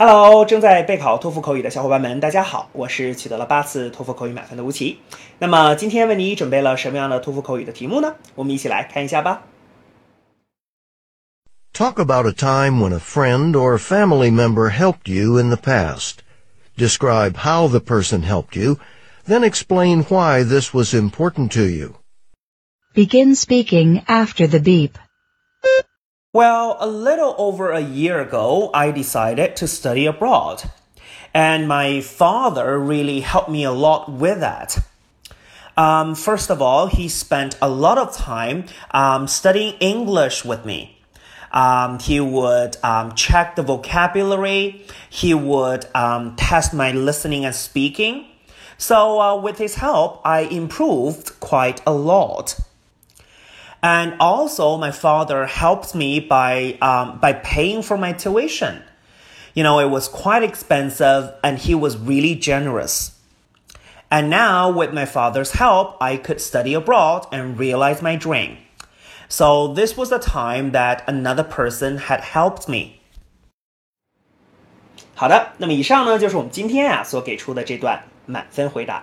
Hello，正在备考托福口语的小伙伴们，大家好，我是取得了八次托福口语满分的吴奇。那么今天为你准备了什么样的托福口语的题目呢？我们一起来看一下吧。Talk about a time when a friend or family member helped you in the past. Describe how the person helped you, then explain why this was important to you. Begin speaking after the beep. Well, a little over a year ago, I decided to study abroad. And my father really helped me a lot with that. Um, first of all, he spent a lot of time um, studying English with me. Um, he would um, check the vocabulary. He would um, test my listening and speaking. So, uh, with his help, I improved quite a lot. And also, my father helped me by um, by paying for my tuition. You know, it was quite expensive, and he was really generous. And now, with my father's help, I could study abroad and realize my dream. So this was the time that another person had helped me. 好的，那么以上呢就是我们今天啊所给出的这段满分回答。